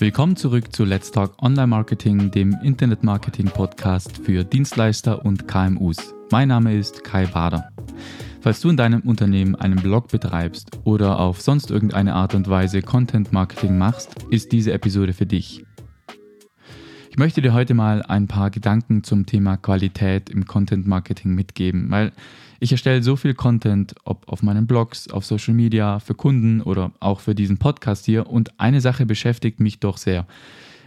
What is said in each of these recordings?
Willkommen zurück zu Let's Talk Online Marketing, dem Internet Marketing Podcast für Dienstleister und KMUs. Mein Name ist Kai Bader. Falls du in deinem Unternehmen einen Blog betreibst oder auf sonst irgendeine Art und Weise Content Marketing machst, ist diese Episode für dich. Ich möchte dir heute mal ein paar Gedanken zum Thema Qualität im Content Marketing mitgeben, weil ich erstelle so viel Content, ob auf meinen Blogs, auf Social Media, für Kunden oder auch für diesen Podcast hier. Und eine Sache beschäftigt mich doch sehr.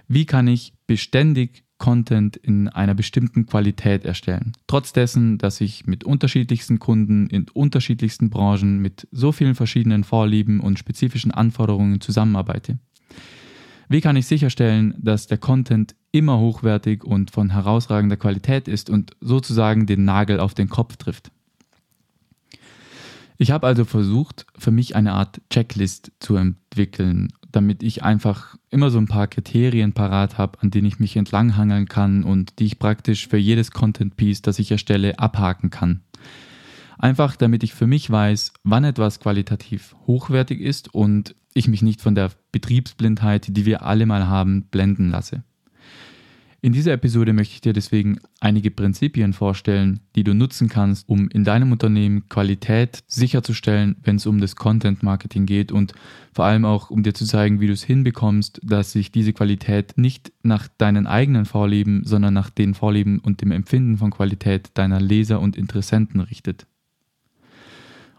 Wie kann ich beständig Content in einer bestimmten Qualität erstellen? Trotz dessen, dass ich mit unterschiedlichsten Kunden in unterschiedlichsten Branchen mit so vielen verschiedenen Vorlieben und spezifischen Anforderungen zusammenarbeite. Wie kann ich sicherstellen, dass der Content immer hochwertig und von herausragender Qualität ist und sozusagen den Nagel auf den Kopf trifft? Ich habe also versucht, für mich eine Art Checklist zu entwickeln, damit ich einfach immer so ein paar Kriterien parat habe, an denen ich mich entlanghangeln kann und die ich praktisch für jedes Content Piece, das ich erstelle, abhaken kann. Einfach damit ich für mich weiß, wann etwas qualitativ hochwertig ist und ich mich nicht von der Betriebsblindheit, die wir alle mal haben, blenden lasse. In dieser Episode möchte ich dir deswegen einige Prinzipien vorstellen, die du nutzen kannst, um in deinem Unternehmen Qualität sicherzustellen, wenn es um das Content Marketing geht und vor allem auch, um dir zu zeigen, wie du es hinbekommst, dass sich diese Qualität nicht nach deinen eigenen Vorlieben, sondern nach den Vorlieben und dem Empfinden von Qualität deiner Leser und Interessenten richtet.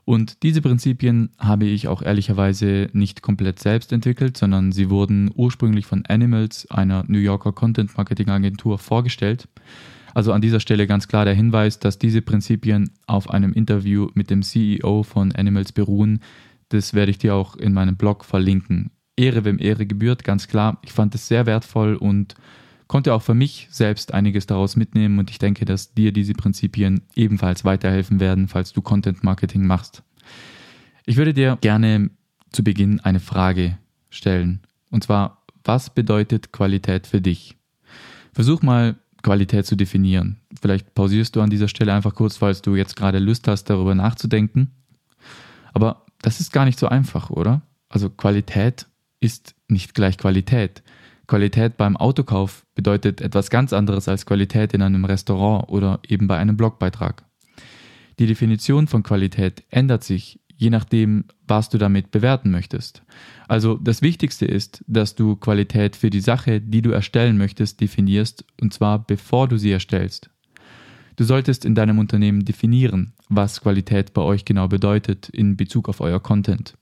Und diese Prinzipien habe ich auch ehrlicherweise nicht komplett selbst entwickelt, sondern sie wurden ursprünglich von Animals, einer New Yorker Content Marketing Agentur, vorgestellt. Also an dieser Stelle ganz klar der Hinweis, dass diese Prinzipien auf einem Interview mit dem CEO von Animals beruhen. Das werde ich dir auch in meinem Blog verlinken. Ehre, wem Ehre gebührt, ganz klar. Ich fand es sehr wertvoll und konnte auch für mich selbst einiges daraus mitnehmen und ich denke, dass dir diese Prinzipien ebenfalls weiterhelfen werden, falls du Content Marketing machst. Ich würde dir gerne zu Beginn eine Frage stellen. Und zwar, was bedeutet Qualität für dich? Versuch mal Qualität zu definieren. Vielleicht pausierst du an dieser Stelle einfach kurz, falls du jetzt gerade Lust hast, darüber nachzudenken. Aber das ist gar nicht so einfach, oder? Also Qualität ist nicht gleich Qualität. Qualität beim Autokauf bedeutet etwas ganz anderes als Qualität in einem Restaurant oder eben bei einem Blogbeitrag. Die Definition von Qualität ändert sich, je nachdem, was du damit bewerten möchtest. Also das Wichtigste ist, dass du Qualität für die Sache, die du erstellen möchtest, definierst, und zwar bevor du sie erstellst. Du solltest in deinem Unternehmen definieren, was Qualität bei euch genau bedeutet in Bezug auf euer Content.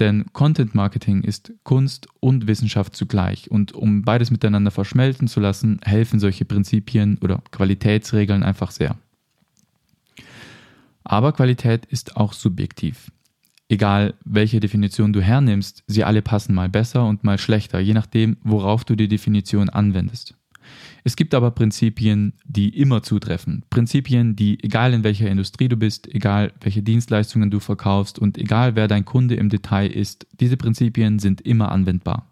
Denn Content Marketing ist Kunst und Wissenschaft zugleich und um beides miteinander verschmelzen zu lassen, helfen solche Prinzipien oder Qualitätsregeln einfach sehr. Aber Qualität ist auch subjektiv. Egal welche Definition du hernimmst, sie alle passen mal besser und mal schlechter, je nachdem, worauf du die Definition anwendest. Es gibt aber Prinzipien, die immer zutreffen. Prinzipien, die, egal in welcher Industrie du bist, egal welche Dienstleistungen du verkaufst und egal wer dein Kunde im Detail ist, diese Prinzipien sind immer anwendbar.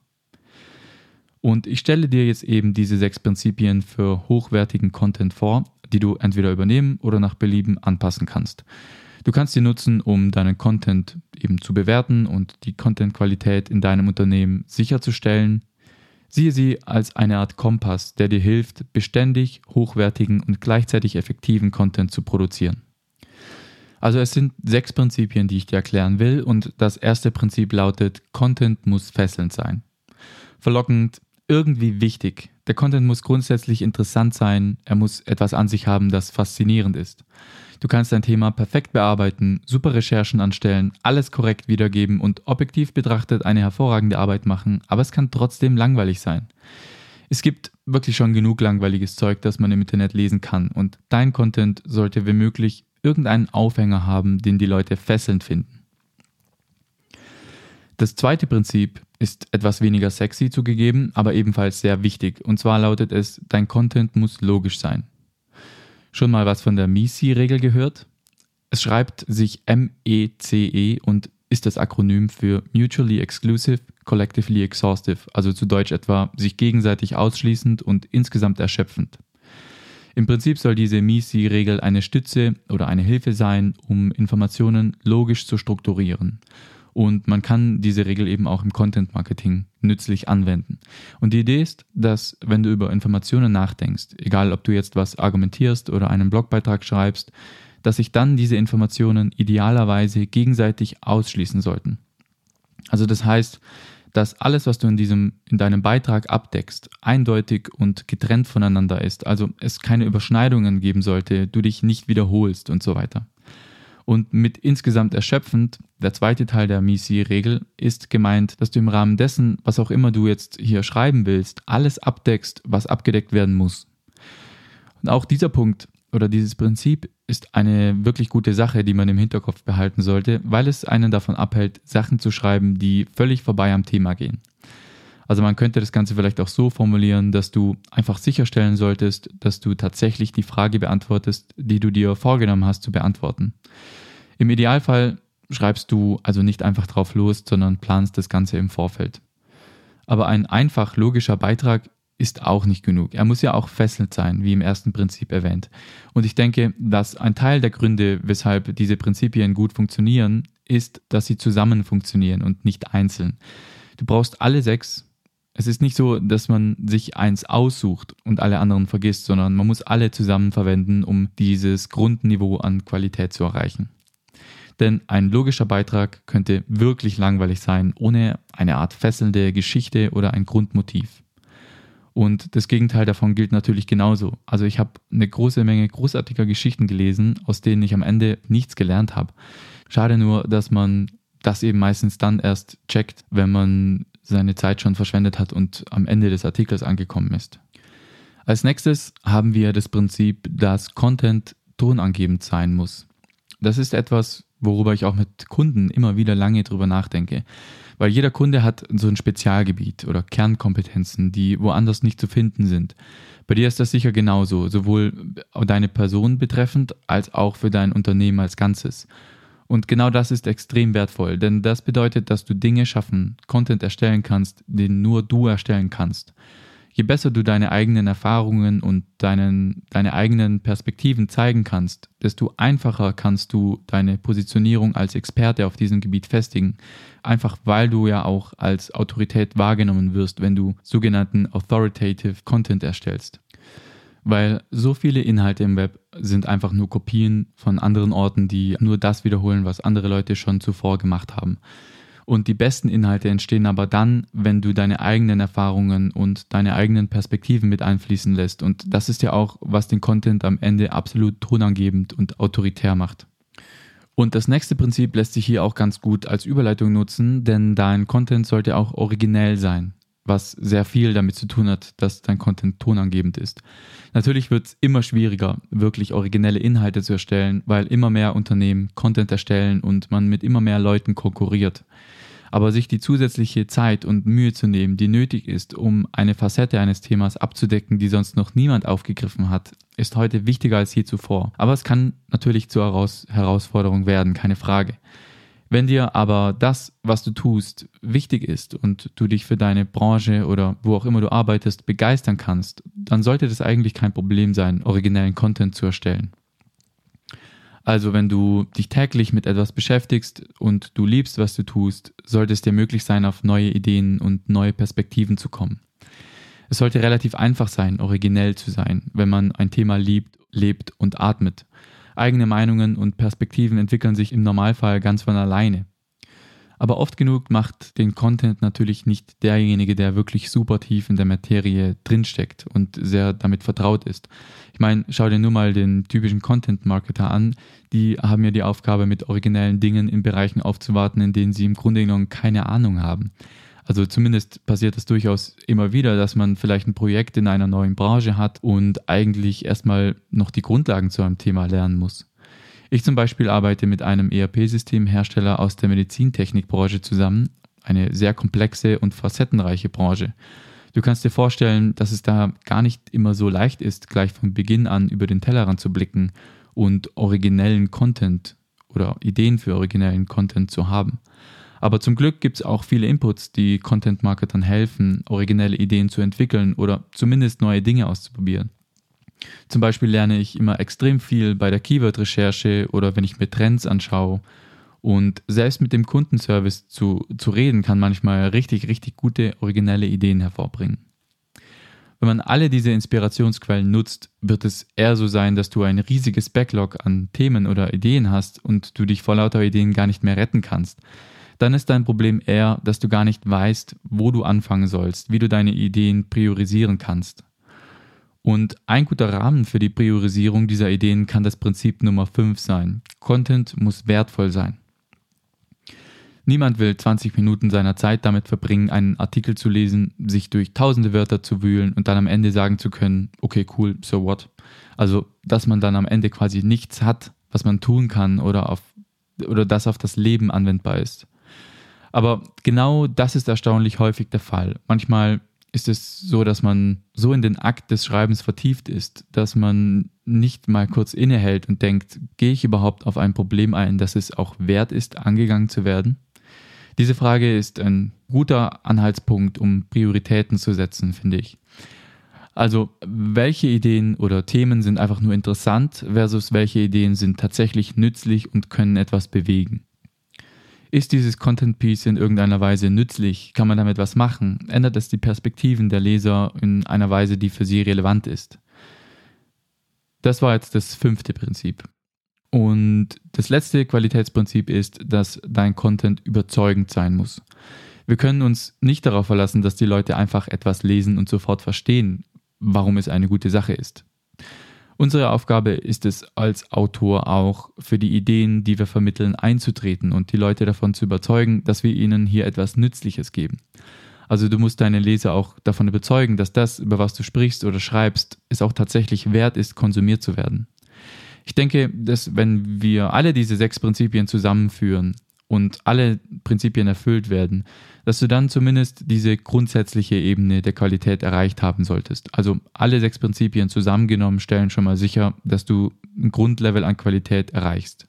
Und ich stelle dir jetzt eben diese sechs Prinzipien für hochwertigen Content vor, die du entweder übernehmen oder nach Belieben anpassen kannst. Du kannst sie nutzen, um deinen Content eben zu bewerten und die Contentqualität in deinem Unternehmen sicherzustellen, Siehe sie als eine Art Kompass, der dir hilft, beständig, hochwertigen und gleichzeitig effektiven Content zu produzieren. Also es sind sechs Prinzipien, die ich dir erklären will und das erste Prinzip lautet, Content muss fesselnd sein. Verlockend, irgendwie wichtig. Der Content muss grundsätzlich interessant sein, er muss etwas an sich haben, das faszinierend ist. Du kannst dein Thema perfekt bearbeiten, super Recherchen anstellen, alles korrekt wiedergeben und objektiv betrachtet eine hervorragende Arbeit machen, aber es kann trotzdem langweilig sein. Es gibt wirklich schon genug langweiliges Zeug, das man im Internet lesen kann und dein Content sollte wie möglich irgendeinen Aufhänger haben, den die Leute fesselnd finden. Das zweite Prinzip ist etwas weniger sexy zugegeben, aber ebenfalls sehr wichtig. Und zwar lautet es, dein Content muss logisch sein. Schon mal was von der MECE-Regel gehört? Es schreibt sich M-E-C-E -E und ist das Akronym für Mutually Exclusive, Collectively Exhaustive, also zu Deutsch etwa sich gegenseitig ausschließend und insgesamt erschöpfend. Im Prinzip soll diese MECE-Regel eine Stütze oder eine Hilfe sein, um Informationen logisch zu strukturieren. Und man kann diese Regel eben auch im Content Marketing nützlich anwenden. Und die Idee ist, dass wenn du über Informationen nachdenkst, egal ob du jetzt was argumentierst oder einen Blogbeitrag schreibst, dass sich dann diese Informationen idealerweise gegenseitig ausschließen sollten. Also das heißt, dass alles, was du in diesem, in deinem Beitrag abdeckst, eindeutig und getrennt voneinander ist. Also es keine Überschneidungen geben sollte, du dich nicht wiederholst und so weiter. Und mit insgesamt erschöpfend, der zweite Teil der MISI-Regel, ist gemeint, dass du im Rahmen dessen, was auch immer du jetzt hier schreiben willst, alles abdeckst, was abgedeckt werden muss. Und auch dieser Punkt oder dieses Prinzip ist eine wirklich gute Sache, die man im Hinterkopf behalten sollte, weil es einen davon abhält, Sachen zu schreiben, die völlig vorbei am Thema gehen. Also man könnte das Ganze vielleicht auch so formulieren, dass du einfach sicherstellen solltest, dass du tatsächlich die Frage beantwortest, die du dir vorgenommen hast zu beantworten. Im Idealfall schreibst du also nicht einfach drauf los, sondern planst das Ganze im Vorfeld. Aber ein einfach logischer Beitrag ist auch nicht genug. Er muss ja auch fesselnd sein, wie im ersten Prinzip erwähnt. Und ich denke, dass ein Teil der Gründe, weshalb diese Prinzipien gut funktionieren, ist, dass sie zusammen funktionieren und nicht einzeln. Du brauchst alle sechs es ist nicht so, dass man sich eins aussucht und alle anderen vergisst, sondern man muss alle zusammen verwenden, um dieses Grundniveau an Qualität zu erreichen. Denn ein logischer Beitrag könnte wirklich langweilig sein, ohne eine Art fesselnde Geschichte oder ein Grundmotiv. Und das Gegenteil davon gilt natürlich genauso. Also ich habe eine große Menge großartiger Geschichten gelesen, aus denen ich am Ende nichts gelernt habe. Schade nur, dass man das eben meistens dann erst checkt, wenn man seine Zeit schon verschwendet hat und am Ende des Artikels angekommen ist. Als nächstes haben wir das Prinzip, dass Content tonangebend sein muss. Das ist etwas, worüber ich auch mit Kunden immer wieder lange drüber nachdenke. Weil jeder Kunde hat so ein Spezialgebiet oder Kernkompetenzen, die woanders nicht zu finden sind. Bei dir ist das sicher genauso, sowohl deine Person betreffend als auch für dein Unternehmen als Ganzes. Und genau das ist extrem wertvoll, denn das bedeutet, dass du Dinge schaffen, Content erstellen kannst, den nur du erstellen kannst. Je besser du deine eigenen Erfahrungen und deinen, deine eigenen Perspektiven zeigen kannst, desto einfacher kannst du deine Positionierung als Experte auf diesem Gebiet festigen. Einfach weil du ja auch als Autorität wahrgenommen wirst, wenn du sogenannten Authoritative Content erstellst weil so viele Inhalte im Web sind einfach nur Kopien von anderen Orten, die nur das wiederholen, was andere Leute schon zuvor gemacht haben. Und die besten Inhalte entstehen aber dann, wenn du deine eigenen Erfahrungen und deine eigenen Perspektiven mit einfließen lässt. Und das ist ja auch, was den Content am Ende absolut tonangebend und autoritär macht. Und das nächste Prinzip lässt sich hier auch ganz gut als Überleitung nutzen, denn dein Content sollte auch originell sein was sehr viel damit zu tun hat, dass dein Content tonangebend ist. Natürlich wird es immer schwieriger, wirklich originelle Inhalte zu erstellen, weil immer mehr Unternehmen Content erstellen und man mit immer mehr Leuten konkurriert. Aber sich die zusätzliche Zeit und Mühe zu nehmen, die nötig ist, um eine Facette eines Themas abzudecken, die sonst noch niemand aufgegriffen hat, ist heute wichtiger als je zuvor. Aber es kann natürlich zur Herausforderung werden, keine Frage. Wenn dir aber das, was du tust, wichtig ist und du dich für deine Branche oder wo auch immer du arbeitest begeistern kannst, dann sollte das eigentlich kein Problem sein, originellen Content zu erstellen. Also wenn du dich täglich mit etwas beschäftigst und du liebst, was du tust, sollte es dir möglich sein, auf neue Ideen und neue Perspektiven zu kommen. Es sollte relativ einfach sein, originell zu sein, wenn man ein Thema liebt, lebt und atmet. Eigene Meinungen und Perspektiven entwickeln sich im Normalfall ganz von alleine. Aber oft genug macht den Content natürlich nicht derjenige, der wirklich super tief in der Materie drinsteckt und sehr damit vertraut ist. Ich meine, schau dir nur mal den typischen Content-Marketer an. Die haben ja die Aufgabe, mit originellen Dingen in Bereichen aufzuwarten, in denen sie im Grunde genommen keine Ahnung haben. Also zumindest passiert es durchaus immer wieder, dass man vielleicht ein Projekt in einer neuen Branche hat und eigentlich erstmal noch die Grundlagen zu einem Thema lernen muss. Ich zum Beispiel arbeite mit einem ERP-Systemhersteller aus der Medizintechnikbranche zusammen, eine sehr komplexe und facettenreiche Branche. Du kannst dir vorstellen, dass es da gar nicht immer so leicht ist, gleich von Beginn an über den Tellerrand zu blicken und originellen Content oder Ideen für originellen Content zu haben. Aber zum Glück gibt es auch viele Inputs, die Content-Marketern helfen, originelle Ideen zu entwickeln oder zumindest neue Dinge auszuprobieren. Zum Beispiel lerne ich immer extrem viel bei der Keyword-Recherche oder wenn ich mir Trends anschaue Und selbst mit dem Kundenservice zu, zu reden, kann manchmal richtig, richtig gute, originelle Ideen hervorbringen. Wenn man alle diese Inspirationsquellen nutzt, wird es eher so sein, dass du ein riesiges Backlog an Themen oder Ideen hast und du dich vor lauter Ideen gar nicht mehr retten kannst. Dann ist dein Problem eher, dass du gar nicht weißt, wo du anfangen sollst, wie du deine Ideen priorisieren kannst. Und ein guter Rahmen für die Priorisierung dieser Ideen kann das Prinzip Nummer 5 sein. Content muss wertvoll sein. Niemand will 20 Minuten seiner Zeit damit verbringen, einen Artikel zu lesen, sich durch tausende Wörter zu wühlen und dann am Ende sagen zu können, okay, cool, so what? Also, dass man dann am Ende quasi nichts hat, was man tun kann oder auf oder das auf das Leben anwendbar ist. Aber genau das ist erstaunlich häufig der Fall. Manchmal ist es so, dass man so in den Akt des Schreibens vertieft ist, dass man nicht mal kurz innehält und denkt, gehe ich überhaupt auf ein Problem ein, das es auch wert ist, angegangen zu werden? Diese Frage ist ein guter Anhaltspunkt, um Prioritäten zu setzen, finde ich. Also, welche Ideen oder Themen sind einfach nur interessant versus welche Ideen sind tatsächlich nützlich und können etwas bewegen? Ist dieses Content Piece in irgendeiner Weise nützlich? Kann man damit was machen? Ändert es die Perspektiven der Leser in einer Weise, die für sie relevant ist? Das war jetzt das fünfte Prinzip. Und das letzte Qualitätsprinzip ist, dass dein Content überzeugend sein muss. Wir können uns nicht darauf verlassen, dass die Leute einfach etwas lesen und sofort verstehen, warum es eine gute Sache ist. Unsere Aufgabe ist es als Autor auch für die Ideen, die wir vermitteln, einzutreten und die Leute davon zu überzeugen, dass wir ihnen hier etwas Nützliches geben. Also du musst deine Leser auch davon überzeugen, dass das, über was du sprichst oder schreibst, es auch tatsächlich wert ist, konsumiert zu werden. Ich denke, dass wenn wir alle diese sechs Prinzipien zusammenführen und alle Prinzipien erfüllt werden, dass du dann zumindest diese grundsätzliche Ebene der Qualität erreicht haben solltest. Also alle sechs Prinzipien zusammengenommen stellen schon mal sicher, dass du ein Grundlevel an Qualität erreichst.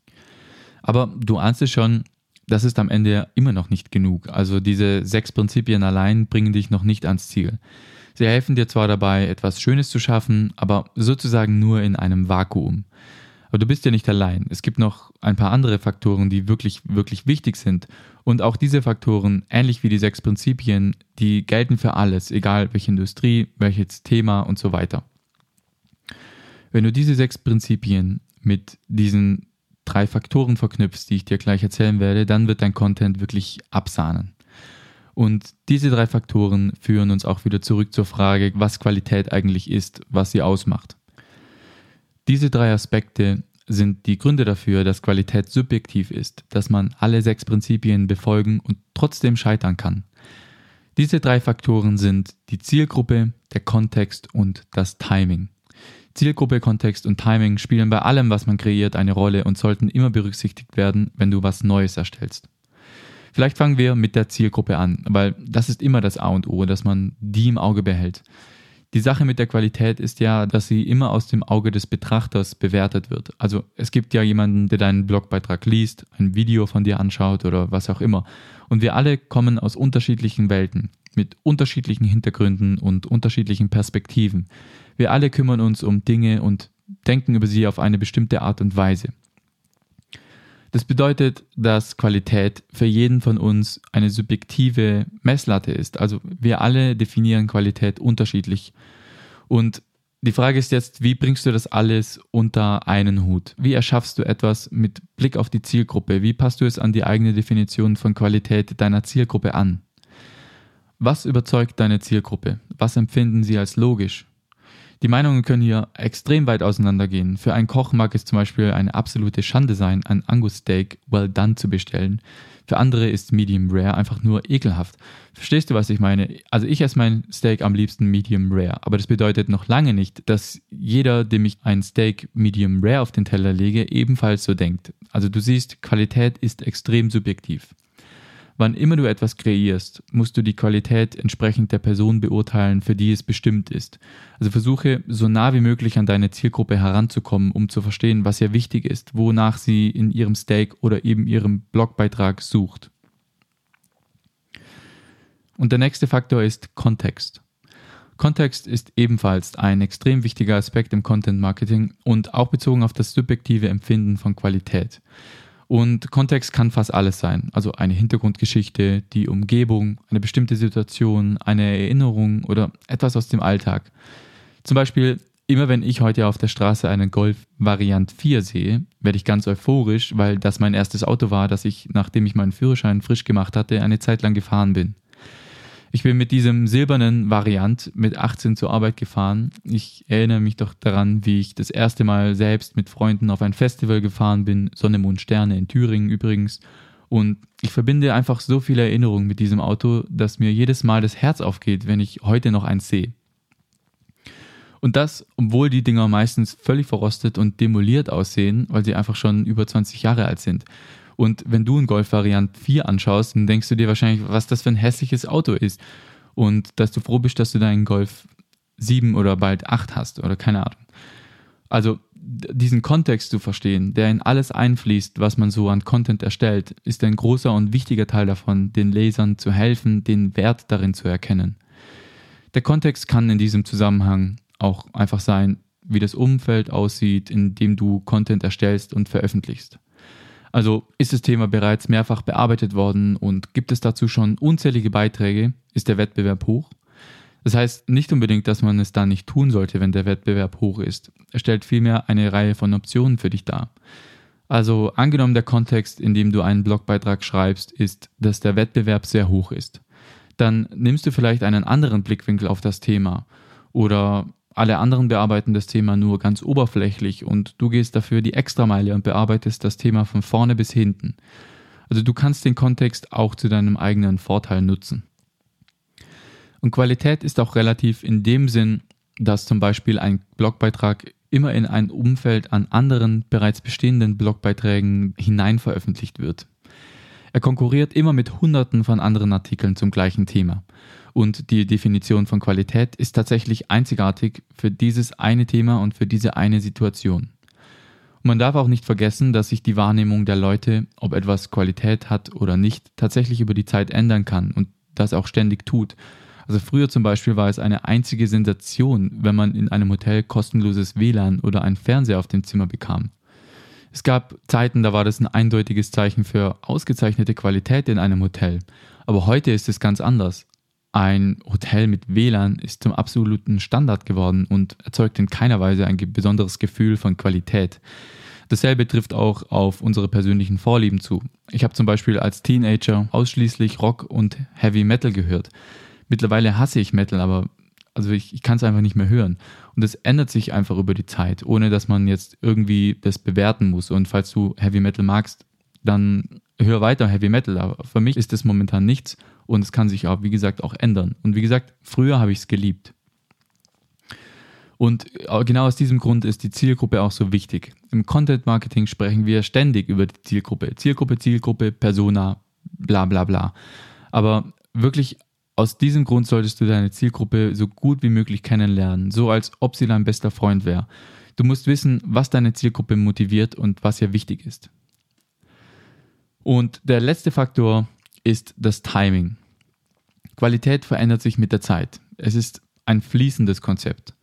Aber du ahnst es schon, das ist am Ende immer noch nicht genug. Also diese sechs Prinzipien allein bringen dich noch nicht ans Ziel. Sie helfen dir zwar dabei, etwas Schönes zu schaffen, aber sozusagen nur in einem Vakuum. Aber du bist ja nicht allein. Es gibt noch ein paar andere Faktoren, die wirklich, wirklich wichtig sind. Und auch diese Faktoren, ähnlich wie die sechs Prinzipien, die gelten für alles, egal welche Industrie, welches Thema und so weiter. Wenn du diese sechs Prinzipien mit diesen drei Faktoren verknüpfst, die ich dir gleich erzählen werde, dann wird dein Content wirklich absahnen. Und diese drei Faktoren führen uns auch wieder zurück zur Frage, was Qualität eigentlich ist, was sie ausmacht. Diese drei Aspekte sind die Gründe dafür, dass Qualität subjektiv ist, dass man alle sechs Prinzipien befolgen und trotzdem scheitern kann. Diese drei Faktoren sind die Zielgruppe, der Kontext und das Timing. Zielgruppe, Kontext und Timing spielen bei allem, was man kreiert, eine Rolle und sollten immer berücksichtigt werden, wenn du was Neues erstellst. Vielleicht fangen wir mit der Zielgruppe an, weil das ist immer das A und O, dass man die im Auge behält. Die Sache mit der Qualität ist ja, dass sie immer aus dem Auge des Betrachters bewertet wird. Also es gibt ja jemanden, der deinen Blogbeitrag liest, ein Video von dir anschaut oder was auch immer. Und wir alle kommen aus unterschiedlichen Welten, mit unterschiedlichen Hintergründen und unterschiedlichen Perspektiven. Wir alle kümmern uns um Dinge und denken über sie auf eine bestimmte Art und Weise. Das bedeutet, dass Qualität für jeden von uns eine subjektive Messlatte ist. Also wir alle definieren Qualität unterschiedlich. Und die Frage ist jetzt, wie bringst du das alles unter einen Hut? Wie erschaffst du etwas mit Blick auf die Zielgruppe? Wie passt du es an die eigene Definition von Qualität deiner Zielgruppe an? Was überzeugt deine Zielgruppe? Was empfinden sie als logisch? Die Meinungen können hier extrem weit auseinandergehen. Für einen Koch mag es zum Beispiel eine absolute Schande sein, ein Angus Steak well done zu bestellen. Für andere ist Medium Rare einfach nur ekelhaft. Verstehst du, was ich meine? Also ich esse mein Steak am liebsten Medium Rare, aber das bedeutet noch lange nicht, dass jeder, dem ich ein Steak Medium Rare auf den Teller lege, ebenfalls so denkt. Also du siehst, Qualität ist extrem subjektiv. Wann immer du etwas kreierst, musst du die Qualität entsprechend der Person beurteilen, für die es bestimmt ist. Also versuche so nah wie möglich an deine Zielgruppe heranzukommen, um zu verstehen, was ihr wichtig ist, wonach sie in ihrem Steak oder eben ihrem Blogbeitrag sucht. Und der nächste Faktor ist Kontext. Kontext ist ebenfalls ein extrem wichtiger Aspekt im Content Marketing und auch bezogen auf das subjektive Empfinden von Qualität. Und Kontext kann fast alles sein. Also eine Hintergrundgeschichte, die Umgebung, eine bestimmte Situation, eine Erinnerung oder etwas aus dem Alltag. Zum Beispiel, immer wenn ich heute auf der Straße einen Golf Variant 4 sehe, werde ich ganz euphorisch, weil das mein erstes Auto war, das ich, nachdem ich meinen Führerschein frisch gemacht hatte, eine Zeit lang gefahren bin. Ich bin mit diesem silbernen Variant mit 18 zur Arbeit gefahren. Ich erinnere mich doch daran, wie ich das erste Mal selbst mit Freunden auf ein Festival gefahren bin, Sonne, Mond, Sterne in Thüringen übrigens. Und ich verbinde einfach so viele Erinnerungen mit diesem Auto, dass mir jedes Mal das Herz aufgeht, wenn ich heute noch eins sehe. Und das, obwohl die Dinger meistens völlig verrostet und demoliert aussehen, weil sie einfach schon über 20 Jahre alt sind. Und wenn du ein Golf Variant 4 anschaust, dann denkst du dir wahrscheinlich, was das für ein hässliches Auto ist. Und dass du froh bist, dass du deinen Golf 7 oder bald 8 hast oder keine Ahnung. Also diesen Kontext zu verstehen, der in alles einfließt, was man so an Content erstellt, ist ein großer und wichtiger Teil davon, den Lesern zu helfen, den Wert darin zu erkennen. Der Kontext kann in diesem Zusammenhang auch einfach sein, wie das Umfeld aussieht, in dem du Content erstellst und veröffentlichst. Also ist das Thema bereits mehrfach bearbeitet worden und gibt es dazu schon unzählige Beiträge, ist der Wettbewerb hoch. Das heißt nicht unbedingt, dass man es dann nicht tun sollte, wenn der Wettbewerb hoch ist. Er stellt vielmehr eine Reihe von Optionen für dich dar. Also angenommen der Kontext, in dem du einen Blogbeitrag schreibst, ist, dass der Wettbewerb sehr hoch ist. Dann nimmst du vielleicht einen anderen Blickwinkel auf das Thema oder alle anderen bearbeiten das Thema nur ganz oberflächlich und du gehst dafür die Extrameile und bearbeitest das Thema von vorne bis hinten. Also du kannst den Kontext auch zu deinem eigenen Vorteil nutzen. Und Qualität ist auch relativ in dem Sinn, dass zum Beispiel ein Blogbeitrag immer in ein Umfeld an anderen bereits bestehenden Blogbeiträgen hinein veröffentlicht wird. Er konkurriert immer mit Hunderten von anderen Artikeln zum gleichen Thema. Und die Definition von Qualität ist tatsächlich einzigartig für dieses eine Thema und für diese eine Situation. Und man darf auch nicht vergessen, dass sich die Wahrnehmung der Leute, ob etwas Qualität hat oder nicht, tatsächlich über die Zeit ändern kann und das auch ständig tut. Also früher zum Beispiel war es eine einzige Sensation, wenn man in einem Hotel kostenloses WLAN oder einen Fernseher auf dem Zimmer bekam. Es gab Zeiten, da war das ein eindeutiges Zeichen für ausgezeichnete Qualität in einem Hotel. Aber heute ist es ganz anders. Ein Hotel mit WLAN ist zum absoluten Standard geworden und erzeugt in keiner Weise ein besonderes Gefühl von Qualität. Dasselbe trifft auch auf unsere persönlichen Vorlieben zu. Ich habe zum Beispiel als Teenager ausschließlich Rock und Heavy Metal gehört. Mittlerweile hasse ich Metal, aber also ich, ich kann es einfach nicht mehr hören. Und das ändert sich einfach über die Zeit, ohne dass man jetzt irgendwie das bewerten muss. Und falls du Heavy Metal magst, dann hör weiter Heavy Metal. Aber für mich ist das momentan nichts und es kann sich auch, wie gesagt, auch ändern. Und wie gesagt, früher habe ich es geliebt. Und äh, genau aus diesem Grund ist die Zielgruppe auch so wichtig. Im Content Marketing sprechen wir ständig über die Zielgruppe. Zielgruppe, Zielgruppe, Persona, bla bla bla. Aber wirklich aus diesem Grund solltest du deine Zielgruppe so gut wie möglich kennenlernen, so als ob sie dein bester Freund wäre. Du musst wissen, was deine Zielgruppe motiviert und was ihr wichtig ist. Und der letzte Faktor ist das Timing. Qualität verändert sich mit der Zeit. Es ist ein fließendes Konzept.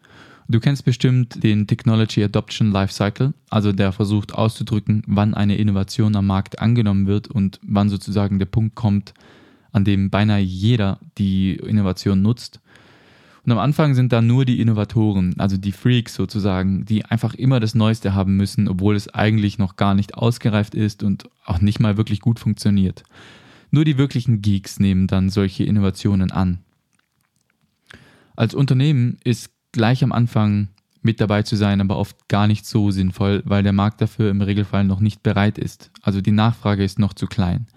Du kennst bestimmt den Technology Adoption Lifecycle, also der versucht auszudrücken, wann eine Innovation am Markt angenommen wird und wann sozusagen der Punkt kommt, an dem beinahe jeder die Innovation nutzt. Und am Anfang sind da nur die Innovatoren, also die Freaks sozusagen, die einfach immer das Neueste haben müssen, obwohl es eigentlich noch gar nicht ausgereift ist und auch nicht mal wirklich gut funktioniert. Nur die wirklichen Geeks nehmen dann solche Innovationen an. Als Unternehmen ist gleich am Anfang mit dabei zu sein, aber oft gar nicht so sinnvoll, weil der Markt dafür im Regelfall noch nicht bereit ist. Also die Nachfrage ist noch zu klein.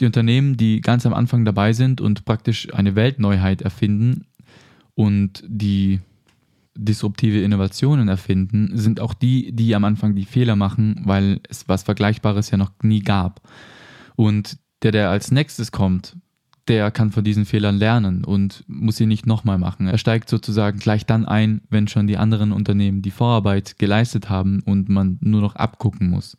Die Unternehmen, die ganz am Anfang dabei sind und praktisch eine Weltneuheit erfinden, und die disruptive Innovationen erfinden, sind auch die, die am Anfang die Fehler machen, weil es was Vergleichbares ja noch nie gab. Und der, der als nächstes kommt, der kann von diesen Fehlern lernen und muss sie nicht nochmal machen. Er steigt sozusagen gleich dann ein, wenn schon die anderen Unternehmen die Vorarbeit geleistet haben und man nur noch abgucken muss.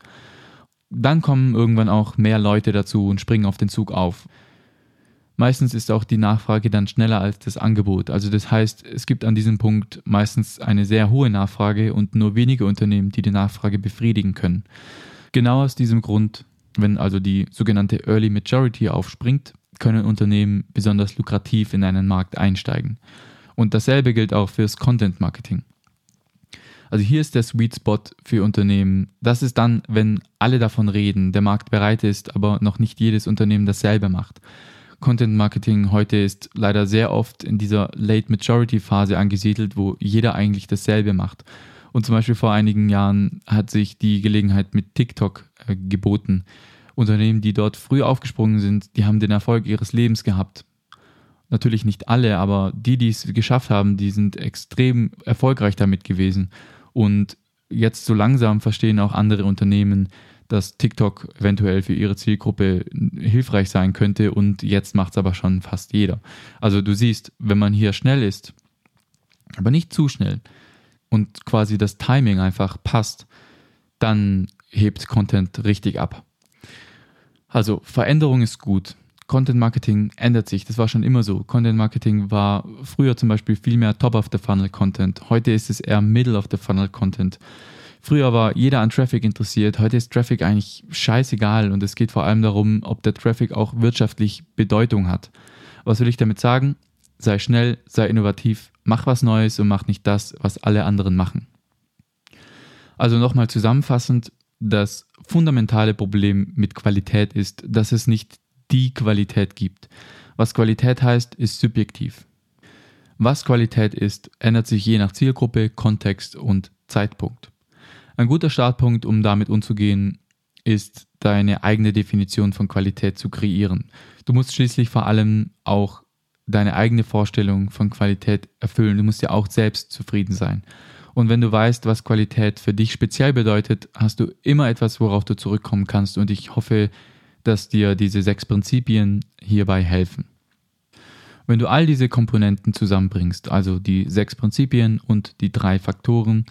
Dann kommen irgendwann auch mehr Leute dazu und springen auf den Zug auf. Meistens ist auch die Nachfrage dann schneller als das Angebot. Also das heißt, es gibt an diesem Punkt meistens eine sehr hohe Nachfrage und nur wenige Unternehmen, die die Nachfrage befriedigen können. Genau aus diesem Grund Wenn also die sogenannte Early Majority aufspringt, können Unternehmen besonders lukrativ in einen Markt einsteigen. Und dasselbe gilt auch fürs Content Marketing. Also hier ist der Sweet Spot für Unternehmen. Das ist dann, wenn alle davon reden, der Markt bereit ist, aber noch nicht jedes Unternehmen dasselbe macht. Content Marketing heute ist leider sehr oft in dieser Late Majority Phase angesiedelt, wo jeder eigentlich dasselbe macht. Und zum Beispiel vor einigen Jahren hat sich die Gelegenheit mit TikTok äh, geboten. Unternehmen, die dort früh aufgesprungen sind, die haben den Erfolg ihres Lebens gehabt. Natürlich nicht alle, aber die, die es geschafft haben, die sind extrem erfolgreich damit gewesen. Und jetzt so langsam verstehen auch andere Unternehmen, dass TikTok eventuell für ihre Zielgruppe hilfreich sein könnte und jetzt macht es aber schon fast jeder. Also du siehst, wenn man hier schnell ist, aber nicht zu schnell und quasi das Timing einfach passt, dann hebt Content richtig ab. Also Veränderung ist gut. Content Marketing ändert sich. Das war schon immer so. Content Marketing war früher zum Beispiel viel mehr Top of the Funnel Content. Heute ist es eher Middle of the Funnel Content. Früher war jeder an Traffic interessiert, heute ist Traffic eigentlich scheißegal und es geht vor allem darum, ob der Traffic auch wirtschaftlich Bedeutung hat. Was will ich damit sagen? Sei schnell, sei innovativ, mach was Neues und mach nicht das, was alle anderen machen. Also nochmal zusammenfassend, das fundamentale Problem mit Qualität ist, dass es nicht die Qualität gibt. Was Qualität heißt, ist subjektiv. Was Qualität ist, ändert sich je nach Zielgruppe, Kontext und Zeitpunkt. Ein guter Startpunkt, um damit umzugehen, ist deine eigene Definition von Qualität zu kreieren. Du musst schließlich vor allem auch deine eigene Vorstellung von Qualität erfüllen. Du musst ja auch selbst zufrieden sein. Und wenn du weißt, was Qualität für dich speziell bedeutet, hast du immer etwas, worauf du zurückkommen kannst. Und ich hoffe, dass dir diese sechs Prinzipien hierbei helfen. Wenn du all diese Komponenten zusammenbringst, also die sechs Prinzipien und die drei Faktoren,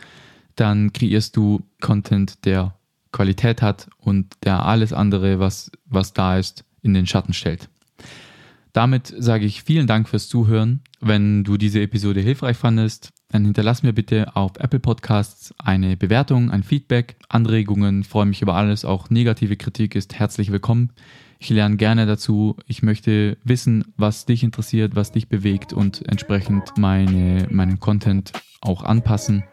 dann kreierst du Content, der Qualität hat und der alles andere, was, was da ist, in den Schatten stellt. Damit sage ich vielen Dank fürs Zuhören. Wenn du diese Episode hilfreich fandest, dann hinterlass mir bitte auf Apple Podcasts eine Bewertung, ein Feedback, Anregungen. Freue mich über alles. Auch negative Kritik ist herzlich willkommen. Ich lerne gerne dazu. Ich möchte wissen, was dich interessiert, was dich bewegt und entsprechend meine, meinen Content auch anpassen.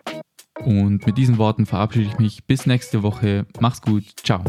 Und mit diesen Worten verabschiede ich mich. Bis nächste Woche. Mach's gut. Ciao.